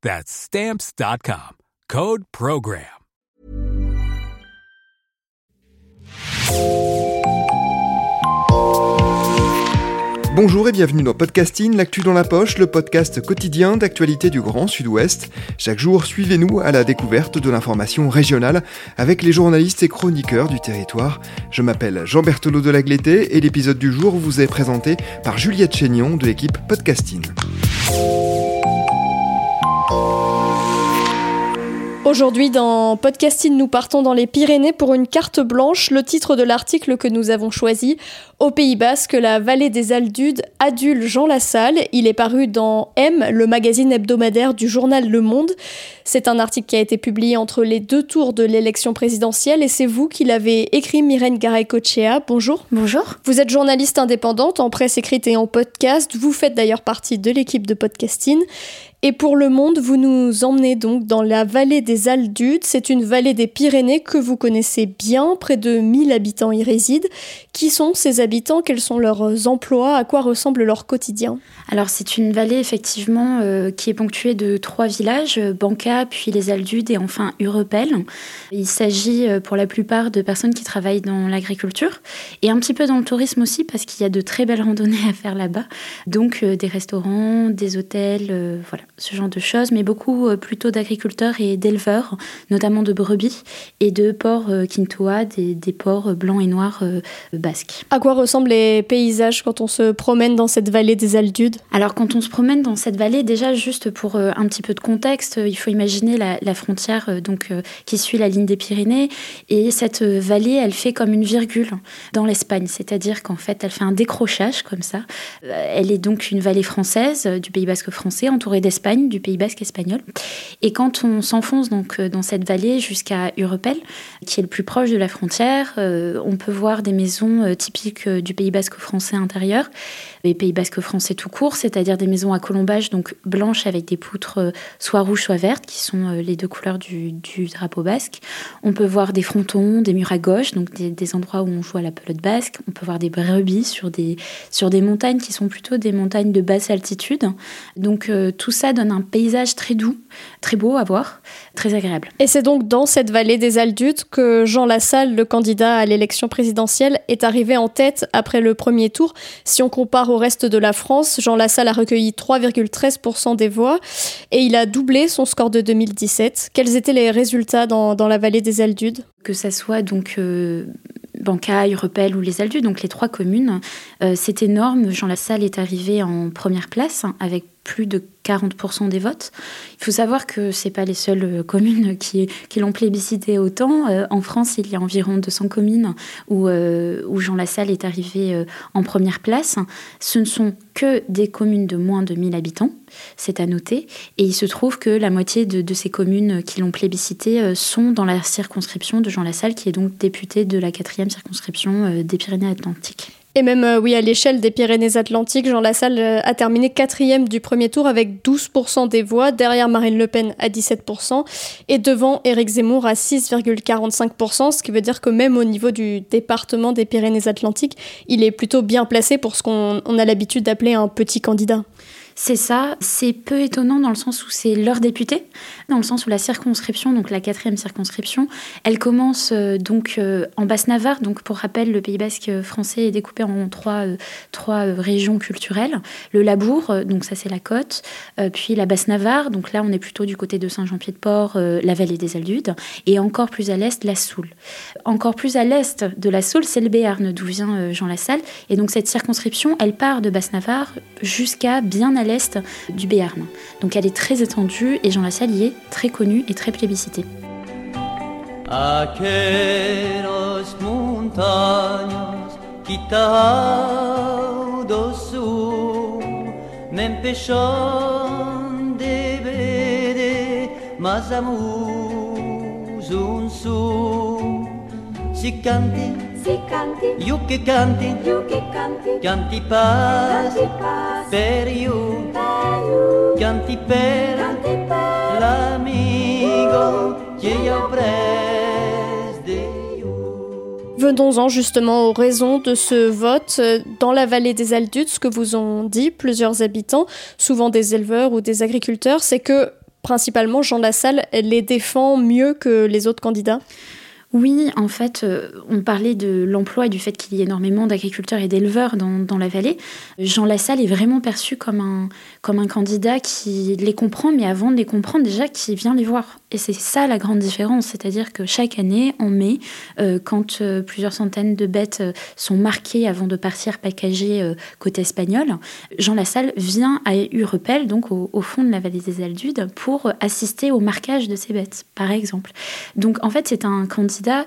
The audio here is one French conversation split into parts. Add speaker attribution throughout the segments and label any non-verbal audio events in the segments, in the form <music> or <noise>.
Speaker 1: That's Stamps.com. Code Program.
Speaker 2: Bonjour et bienvenue dans Podcasting, l'actu dans la poche, le podcast quotidien d'actualité du Grand Sud-Ouest. Chaque jour, suivez-nous à la découverte de l'information régionale avec les journalistes et chroniqueurs du territoire. Je m'appelle Jean Berthelot de Lagleté et l'épisode du jour vous est présenté par Juliette Chénion de l'équipe Podcasting.
Speaker 3: Aujourd'hui, dans Podcasting, nous partons dans les Pyrénées pour une carte blanche. Le titre de l'article que nous avons choisi Au Pays Basque, la vallée des Aldudes adule Jean Lassalle. Il est paru dans M, le magazine hebdomadaire du journal Le Monde. C'est un article qui a été publié entre les deux tours de l'élection présidentielle et c'est vous qui l'avez écrit, Myrène Garay-Cochea. Bonjour.
Speaker 4: Bonjour.
Speaker 3: Vous êtes journaliste indépendante en presse écrite et en podcast. Vous faites d'ailleurs partie de l'équipe de Podcasting. Et pour le monde, vous nous emmenez donc dans la vallée des Aldudes. C'est une vallée des Pyrénées que vous connaissez bien. Près de 1000 habitants y résident. Qui sont ces habitants? Quels sont leurs emplois? À quoi ressemble leur quotidien?
Speaker 4: Alors, c'est une vallée effectivement euh, qui est ponctuée de trois villages Banca, puis les Aldudes et enfin Urepel. Il s'agit euh, pour la plupart de personnes qui travaillent dans l'agriculture et un petit peu dans le tourisme aussi parce qu'il y a de très belles randonnées à faire là-bas. Donc, euh, des restaurants, des hôtels, voilà ce genre de choses, mais beaucoup euh, plutôt d'agriculteurs et d'éleveurs, notamment de brebis et de porcs euh, quintois, des, des porcs blancs et noirs euh, basques.
Speaker 3: À quoi ressemblent les paysages quand on se promène dans cette vallée des Aldudes
Speaker 4: Alors quand on se promène dans cette vallée, déjà juste pour un petit peu de contexte, il faut imaginer la, la frontière donc qui suit la ligne des Pyrénées et cette vallée, elle fait comme une virgule dans l'Espagne, c'est-à-dire qu'en fait, elle fait un décrochage comme ça. Elle est donc une vallée française du Pays Basque français entourée d'Espagne du Pays Basque espagnol. Et quand on s'enfonce donc euh, dans cette vallée jusqu'à Urepel, qui est le plus proche de la frontière, euh, on peut voir des maisons euh, typiques du Pays Basque français intérieur, les Pays Basque français tout court, c'est-à-dire des maisons à colombage, donc blanches avec des poutres soit rouges soit vertes, qui sont les deux couleurs du, drapeau basque. On peut voir des frontons, des murs à gauche, donc des, endroits où on joue à la pelote basque. On peut voir des brebis sur des, sur des montagnes qui sont plutôt des montagnes de basse altitude. Donc tout ça donne un paysage très doux, très beau à voir, très agréable.
Speaker 3: Et c'est donc dans cette vallée des Aldudes que Jean Lassalle, le candidat à l'élection présidentielle, est arrivé en tête après le premier tour. Si on compare au reste de la France, Jean Lassalle a recueilli 3,13% des voix et il a doublé son score de 2017. Quels étaient les résultats dans, la vallée des Aldudes?
Speaker 4: Que ça soit donc euh, Bancaille, Repel ou les Aldus, donc les trois communes. Euh, c'est énorme. Jean Lassalle est arrivé en première place avec plus de 40% des votes. Il faut savoir que ce pas les seules euh, communes qui, l'ont plébiscité autant. Euh, en France, il y a environ 200 communes où, où Jean Lassalle est arrivé en première place. Ce ne sont que des communes de moins de 1000 habitants, c'est à noter. Et il se trouve que la moitié de, de ces communes qui l'ont plébiscité sont dans la circonscription de Jean Lassalle, qui est donc député de la quatrième circonscription euh, des Pyrénées-Atlantiques.
Speaker 3: Et même, euh, oui, à l'échelle des Pyrénées-Atlantiques, Jean Lassalle euh, a terminé quatrième du premier tour avec 12% des voix, derrière Marine Le Pen à 17% et devant Éric Zemmour à 6,45%, ce qui veut dire que même au niveau du département des Pyrénées-Atlantiques, il est plutôt bien placé pour ce qu'on a l'habitude d'appeler un petit candidat.
Speaker 4: C'est ça. C'est peu étonnant dans le sens où c'est leur député, dans le sens où la circonscription, donc la quatrième circonscription, elle commence euh, donc euh, en Basse-Navarre. Donc pour rappel, le Pays Basque français est découpé en trois, euh, trois régions culturelles. Le Labour, donc ça c'est la côte, puis la Basse-Navarre, donc là on est plutôt du côté de Saint-Jean-Pied-de-Port, la vallée des Aldudes, et encore plus à l'est, la Soule. Encore plus à l'est de la Soule, c'est le Béarn, d'où vient Jean Lassalle. Et donc cette circonscription, elle part de Basse-Navarre jusqu'à bien à du Béarn. Donc elle est très étendue et Jean Lassalle y est très connu et très plébiscité. Si canti, io che canti, io che canti Canti pas, canti pas per io, canti per, canti per. L'amigo che io prego
Speaker 3: Venons-en justement aux raisons de ce vote. Dans la vallée des Aldudes, ce que vous ont dit plusieurs habitants, souvent des éleveurs ou des agriculteurs, c'est que principalement Jean Lassalle les défend mieux que les autres candidats?
Speaker 4: Oui, en fait, euh, on parlait de l'emploi et du fait qu'il y ait énormément d'agriculteurs et d'éleveurs dans, la vallée. Jean Lassalle est vraiment perçu comme un, comme un candidat qui les comprend, mais avant de les comprendre, déjà, qui vient les voir. Et c'est ça la grande différence, c'est-à-dire que chaque année, en mai, euh, quand euh, plusieurs centaines de bêtes sont marquées avant de partir packagées côté espagnol, Jean Lassalle vient à Urepel, donc au, au, fond de la vallée des Aldudes, pour assister au marquage de ces bêtes, par exemple. Donc en fait, c'est un candidat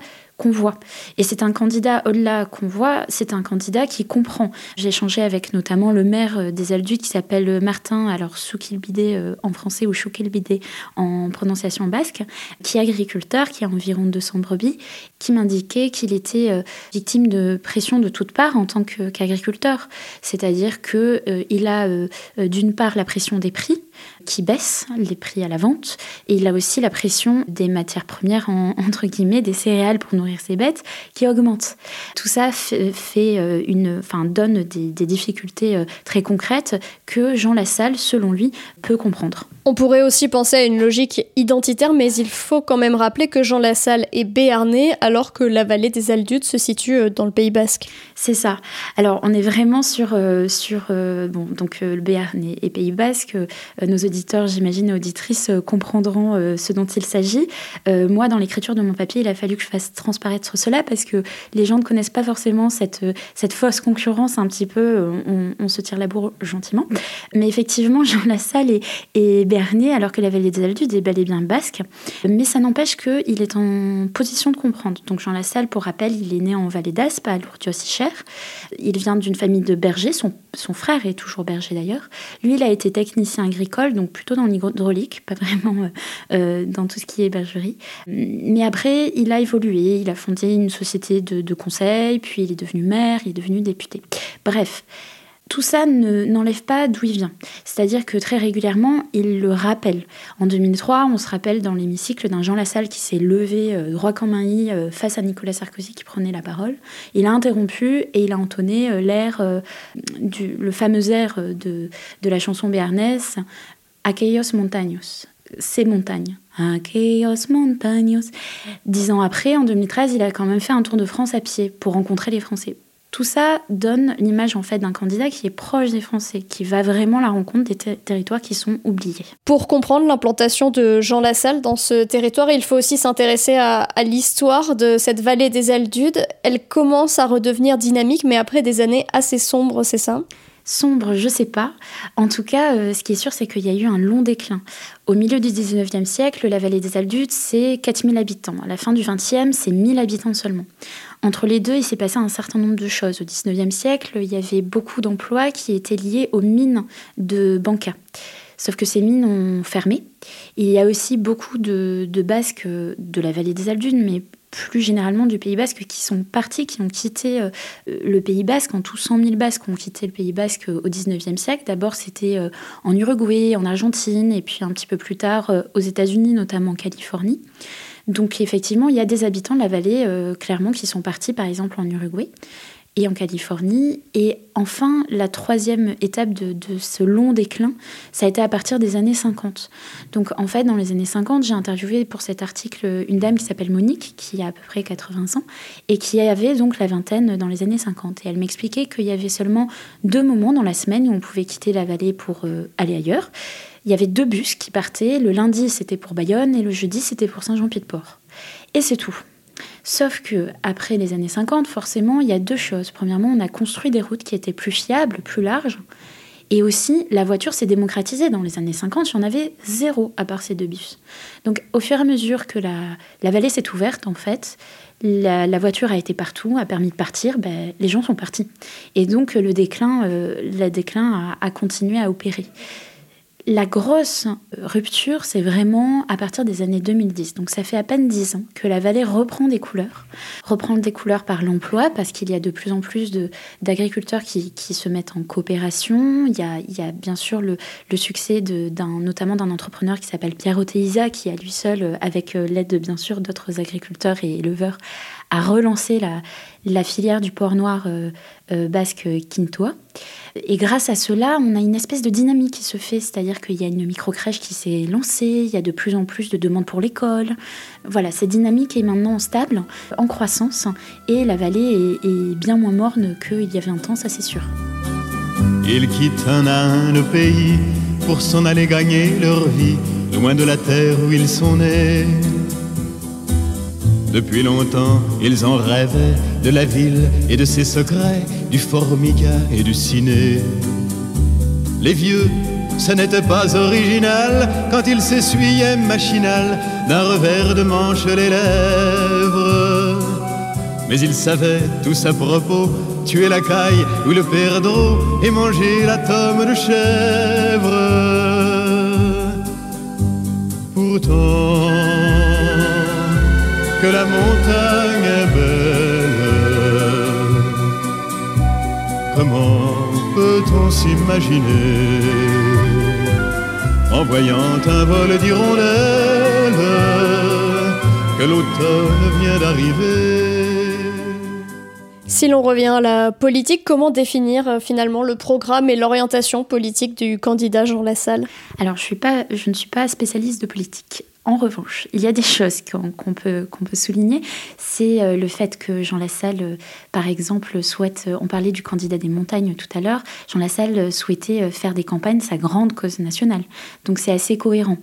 Speaker 4: voit. Et c'est un candidat, au-delà qu'on voit, c'est un candidat qui comprend. J'ai échangé avec notamment le maire euh, des Aldus qui s'appelle Martin, alors Soukilbidé euh, en français ou Choukilbidé en prononciation basque, qui est agriculteur, qui a environ 200 brebis, qui m'indiquait qu'il était euh, victime de pression de toutes parts en tant qu'agriculteur. C'est-à-dire qu'il a d'une part la pression des prix, qui baisse les prix à la vente. Et il a aussi la pression des matières premières, <laughs> entre guillemets, des céréales pour nourrir ses bêtes, qui augmente. Tout ça fait, euh, une, enfin, donne des, difficultés euh, très concrètes que Jean Lassalle, selon lui, peut comprendre.
Speaker 3: On pourrait aussi penser à une logique identitaire, mais il faut quand même rappeler que Jean Lassalle est béarnais alors que la vallée des Aldudes se situe euh, dans le Pays Basque.
Speaker 4: C'est ça. Alors on est vraiment sur, sur bon, donc, le Béarn et, Pays Basque. nos auditeurs, j'imagine, auditrices comprendront ce dont il s'agit. moi, dans l'écriture de mon papier, il a fallu que je fasse transparaître cela parce que les gens ne connaissent pas forcément cette, cette fausse concurrence un petit peu. On, se tire la bourre gentiment. Mais effectivement, <laughs> Jean Lassalle est, est alors que la vallée des Aldudes est bel et bien basque. Mais ça n'empêche qu'il est en position de comprendre. Donc Jean Lassalle, pour rappel, il est né en vallée d'Aspe, à Il vient d'une famille de bergers. Son, son, frère est toujours berger d'ailleurs. Lui, il a été technicien agricole, donc plutôt dans l'hydraulique, pas vraiment euh, euh, dans tout ce qui est bergerie. Mais après, il a évolué. Il a fondé une société de, de conseil, puis il est devenu maire, il est devenu député. Bref. Tout ça n'enlève pas d'où il vient. C'est-à-dire que très régulièrement, il le rappelle. En 2003, on se rappelle dans l'hémicycle d'un Jean Lassalle qui s'est levé euh, droit comme un i euh, face à Nicolas Sarkozy qui prenait la parole. Il a interrompu et il a entonné euh, l'air, le fameux air de, de la chanson béarnaise Aquellos montaños ces montagnes. Aquellos montaños. Dix ans après, en 2013, il a quand même fait un tour de France à pied pour rencontrer les Français. Tout ça donne l'image en fait d'un candidat qui est proche des Français, qui va vraiment la rencontre des territoires qui sont oubliés.
Speaker 3: Pour comprendre l'implantation de Jean Lassalle dans ce territoire, il faut aussi s'intéresser à, l'histoire de cette vallée des Aldudes. Elle commence à redevenir dynamique, mais après des années assez sombres, c'est ça?
Speaker 4: Sombre, je sais pas. En tout cas, euh, ce qui est sûr, c'est qu'il y a eu un long déclin. Au milieu du 19e siècle, la vallée des Aldudes, c'est 4000 habitants. À la fin du 20e, c'est 1000 habitants seulement. Entre les deux, il s'est passé un certain nombre de choses. Au XIXe siècle, il y avait beaucoup d'emplois qui étaient liés aux mines de Banca. Sauf que ces mines ont fermé. il y a aussi beaucoup de, Basques de la vallée des Aldunes, mais plus généralement du Pays Basque, qui sont partis, qui ont quitté euh, le Pays Basque. En tout, 100 000 Basques ont quitté le Pays Basque au XIXe siècle. D'abord, c'était euh, en Uruguay, en Argentine, et puis un petit peu plus tard euh, aux États-Unis, notamment en Californie. Donc effectivement, il y a des habitants de la vallée, euh, clairement, qui sont partis, par exemple, en Uruguay. Et en Californie. Et enfin, la troisième étape de, ce long déclin, ça a été à partir des années 50. Donc en fait, dans les années 50, j'ai interviewé pour cet article une dame qui s'appelle Monique, qui a à peu près 80 ans, et qui avait donc la vingtaine dans les années 50. Et elle m'expliquait qu'il y avait seulement deux moments dans la semaine où on pouvait quitter la vallée pour euh, aller ailleurs. Il y avait deux bus qui partaient. Le lundi, c'était pour Bayonne, et le jeudi, c'était pour Saint-Jean-Pied-de-Port. Et c'est tout. Sauf que après les années 50, forcément, il y a deux choses. Premièrement, on a construit des routes qui étaient plus fiables, plus larges. Et aussi, la voiture s'est démocratisée. Dans les années 50, il y en avait zéro à part ces deux bus. Donc, au fur et à mesure que la, vallée s'est ouverte, en fait, la, voiture a été partout, a permis de partir, ben, les gens sont partis. Et donc, le déclin, euh, le déclin a continué à opérer. La grosse rupture, c'est vraiment à partir des années 2010. Donc ça fait à peine 10 ans que la vallée reprend des couleurs. Reprend des couleurs par l'emploi, parce qu'il y a de plus en plus d'agriculteurs qui, se mettent en coopération. Il y a, bien sûr le, succès notamment d'un entrepreneur qui s'appelle Pierre Oteisa, qui à lui seul, avec euh, l'aide bien sûr d'autres agriculteurs et éleveurs, a relancé la, filière du porc noir euh, euh, basque quintois. Et grâce à cela, on a une espèce de dynamique qui se fait, c'est-à-dire qu'il y a une microcrèche qui s'est lancée, il y a de plus en plus de demandes pour l'école. Voilà, cette dynamique est maintenant stable, en croissance, et la vallée est, bien moins morne qu'il y avait un temps, ça c'est sûr.
Speaker 5: Ils quittent un à le pays pour s'en aller gagner leur vie, loin de la terre où ils sont nés. Depuis longtemps, ils en rêvaient de la ville et de ses secrets, du formica et du ciné. Les vieux, ce n'était pas original quand ils s'essuyaient machinal d'un revers de manche les lèvres. Mais ils savaient tous à propos tuer la caille ou le perdreau et manger la tome de chèvre. Pourtant, que la montagne est belle. Comment peut-on s'imaginer en voyant un vol d'hirondelles que l'automne vient d'arriver?
Speaker 3: Si l'on revient à la politique, comment définir euh, finalement le programme et l'orientation politique du candidat Jean Lassalle?
Speaker 4: Alors, je, suis pas, je ne suis pas spécialiste de politique. En revanche, il y a des choses qu'on peut, peut souligner. C'est euh, le fait que Jean Lassalle, euh, par exemple, souhaite, euh, on parlait du candidat des montagnes tout à l'heure, Jean Lassalle souhaitait faire des campagnes sa grande cause nationale. Donc c'est assez cohérent.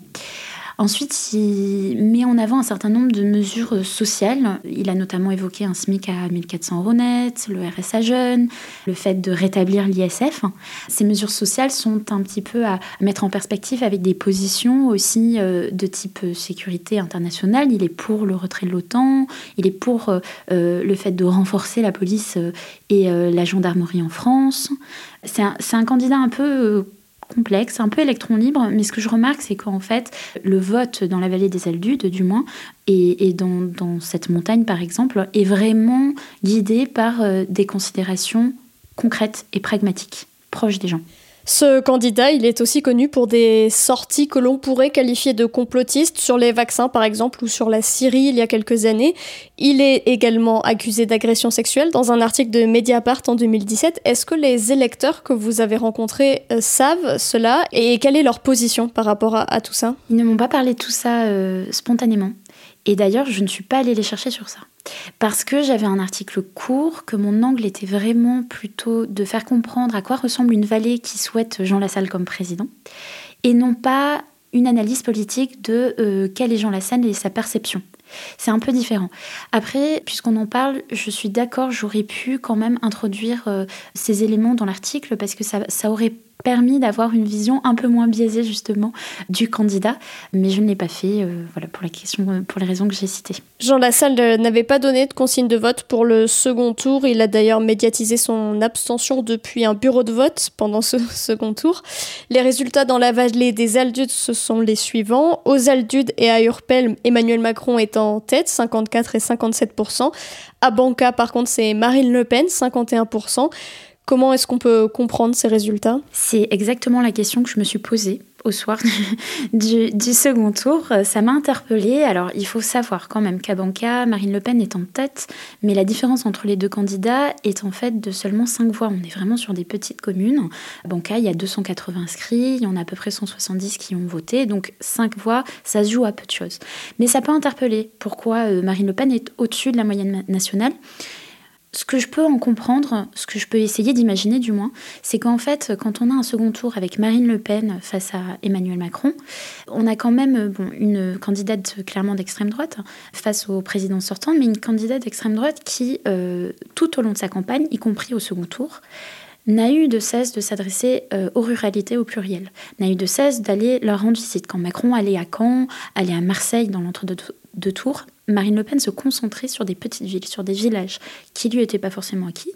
Speaker 4: Ensuite, il met en avant un certain nombre de mesures sociales. Il a notamment évoqué un SMIC à 1400 euros net, le RSA jeune, le fait de rétablir l'ISF. Ces mesures sociales sont un petit peu à mettre en perspective avec des positions aussi euh, de type sécurité internationale. Il est pour le retrait de l'OTAN, il est pour euh, euh, le fait de renforcer la police et la gendarmerie en France. C'est un, un, candidat un peu complexe, un peu électron libre, mais ce que je remarque, c'est qu'en fait, le vote dans la vallée des Aldudes, du moins, et, dans, cette montagne, par exemple, est vraiment guidé par euh, des considérations concrètes et pragmatiques, proches des gens.
Speaker 3: Ce candidat, il est aussi connu pour des sorties que l'on pourrait qualifier de complotistes sur les vaccins par exemple ou sur la Syrie il y a quelques années. Il est également accusé d'agression sexuelle dans un article de Mediapart en 2017. Est-ce que les électeurs que vous avez rencontrés euh, savent cela et quelle est leur position par rapport à, tout ça?
Speaker 4: Ils ne m'ont pas parlé de tout ça euh, spontanément. Et d'ailleurs, je ne suis pas allée les chercher sur ça. Parce que j'avais un article court, que mon angle était vraiment plutôt de faire comprendre à quoi ressemble une vallée qui souhaite Jean Lassalle comme président, et non pas une analyse politique de euh, quel est Jean Lassalle et sa perception. C'est un peu différent. Après, puisqu'on en parle, je suis d'accord, j'aurais pu quand même introduire euh, ces éléments dans l'article parce que ça, ça aurait permis d'avoir une vision un peu moins biaisée justement du candidat, mais je ne l'ai pas fait, euh, voilà pour la question, euh, pour les raisons que j'ai citées.
Speaker 3: Jean Lassalle euh, n'avait pas donné de consigne de vote pour le second tour. Il a d'ailleurs médiatisé son abstention depuis un bureau de vote pendant ce <laughs> second tour. Les résultats dans la vallée des Aldudes, ce sont les suivants. Aux Aldudes et à Urpel, Emmanuel Macron est en tête, 54 et 57% À Banca, par contre, c'est Marine Le Pen, 51 Comment est-ce qu'on peut comprendre ces résultats?
Speaker 4: C'est exactement la question que je me suis posée au soir du, second tour. Ça m'a interpellée. Alors, il faut savoir quand même qu'à Banca, Marine Le Pen est en tête, mais la différence entre les deux candidats est en fait de seulement 5 voix. On est vraiment sur des petites communes. À Banca, il y a 280 inscrits, il y en a à peu près 170 qui ont voté, donc 5 voix, ça se joue à peu de choses. Mais ça peut interpeller. Pourquoi euh, Marine Le Pen est au-dessus de la moyenne nationale? Ce que je peux en comprendre, ce que je peux essayer d'imaginer du moins, c'est qu'en fait, quand on a un second tour avec Marine Le Pen face à Emmanuel Macron, on a quand même une candidate clairement d'extrême droite face au président sortant, mais une candidate d'extrême droite qui, euh, tout au long de sa campagne, y compris au second tour, n'a eu de cesse de s'adresser euh, aux ruralités au pluriel, n'a eu de cesse d'aller leur rendre visite. Quand Macron allait à Caen, allait à Marseille dans l'entre-deux tours, Marine Le Pen se concentrait sur des petites villes, sur des villages qui lui étaient pas forcément acquis,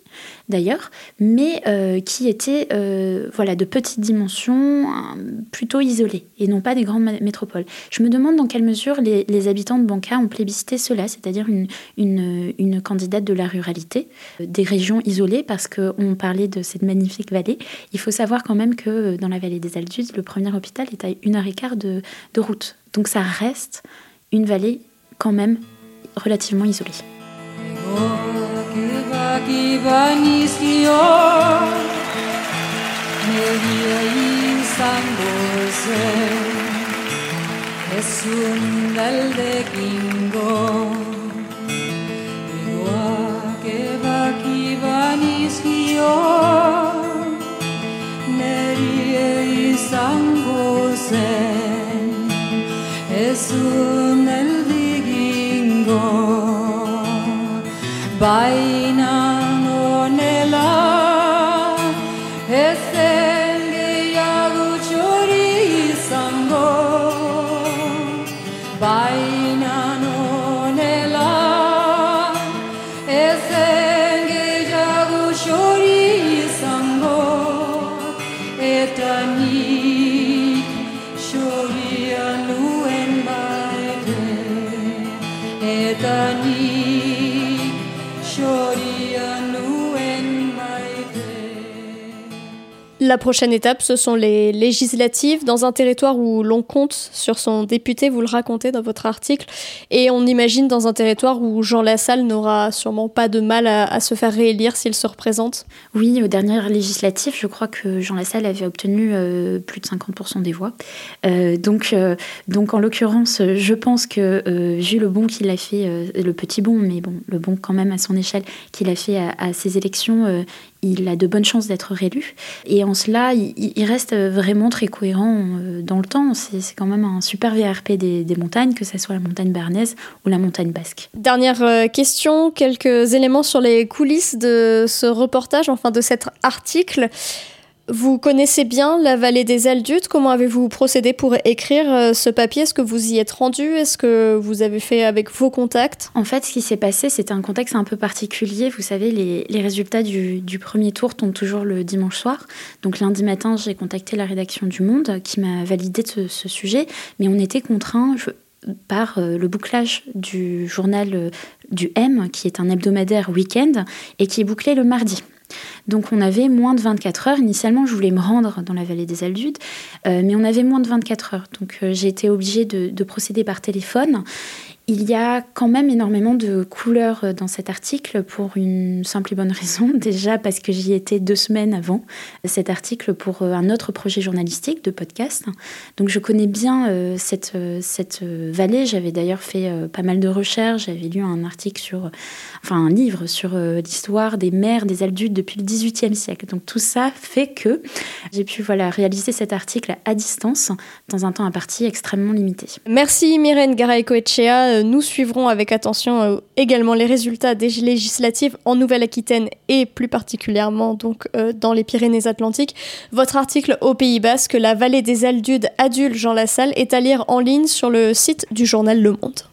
Speaker 4: d'ailleurs, mais euh, qui étaient euh, voilà de petites dimensions, plutôt isolées et non pas des grandes métropoles. Je me demande dans quelle mesure les, habitants de Banca ont plébiscité cela, c'est-à-dire une, candidate de la ruralité, euh, des régions isolées, parce qu'on parlait de cette magnifique vallée. Il faut savoir quand même que dans la vallée des Aldudes, le premier hôpital est à une heure et quart de, de route. Donc ça reste une vallée quand même relativement isolé.
Speaker 6: baina nonela ez engia gutxori izango. Baina nonela
Speaker 3: La prochaine étape, ce sont les législatives dans un territoire où l'on compte sur son député, vous le racontez dans votre article, et on imagine dans un territoire où Jean Lassalle n'aura sûrement pas de mal à, se faire réélire s'il se représente.
Speaker 4: Oui, aux dernières législatives, je crois que Jean Lassalle avait obtenu euh, plus de 50% des voix. Euh, donc, euh, donc en l'occurrence, je pense que vu le bon qu'il a fait, le petit bon, mais bon, le bon quand même à son échelle qu'il a fait à, à ces élections, il a de bonnes chances d'être réélu. Et en cela, il, reste vraiment très cohérent euh, dans le temps. C'est quand même un super VRP des, montagnes, que ce soit la montagne bernaise ou la montagne basque.
Speaker 3: Dernière euh, question, quelques éléments sur les coulisses de ce reportage, enfin de cet article. Vous connaissez bien la vallée des Aldudes. Comment avez-vous procédé pour écrire euh, ce papier? Est-ce que vous y êtes rendu? Est-ce que vous avez fait avec vos contacts?
Speaker 4: En fait, ce qui s'est passé, c'était un contexte un peu particulier. Vous savez, les, résultats du, premier tour tombent toujours le dimanche soir. Donc lundi matin, j'ai contacté la rédaction du Monde qui m'a validé ce, ce, sujet. Mais on était contraint par euh, le bouclage du journal euh, du M, qui est un hebdomadaire week-end, et qui est bouclé le mardi. Donc on avait moins de 24 heures. Initialement, je voulais me rendre dans la vallée des Aldudes, euh, mais on avait moins de 24 heures. Donc euh, j'ai été obligée de, procéder par téléphone. Il y a quand même énormément de couleurs euh, dans cet article pour une simple et bonne raison. <laughs> Déjà parce que j'y étais deux semaines avant cet article pour euh, un autre projet journalistique de podcast. Donc je connais bien euh, cette, cette vallée. J'avais d'ailleurs fait pas mal de recherches. J'avais lu un article sur, enfin un livre sur l'histoire des mers des Aldudes depuis le XVIIIe siècle. Donc tout ça fait que j'ai pu voilà, réaliser cet article à distance dans un temps imparti extrêmement limité.
Speaker 3: Merci Myrène Garay-Coetchea nous suivrons avec attention euh, également les résultats des législatives en Nouvelle-Aquitaine et plus particulièrement donc euh, dans les Pyrénées-Atlantiques. Votre article au Pays Basque, La vallée des Aldudes adulte Jean Lassalle, est à lire en ligne sur le site du journal Le Monde.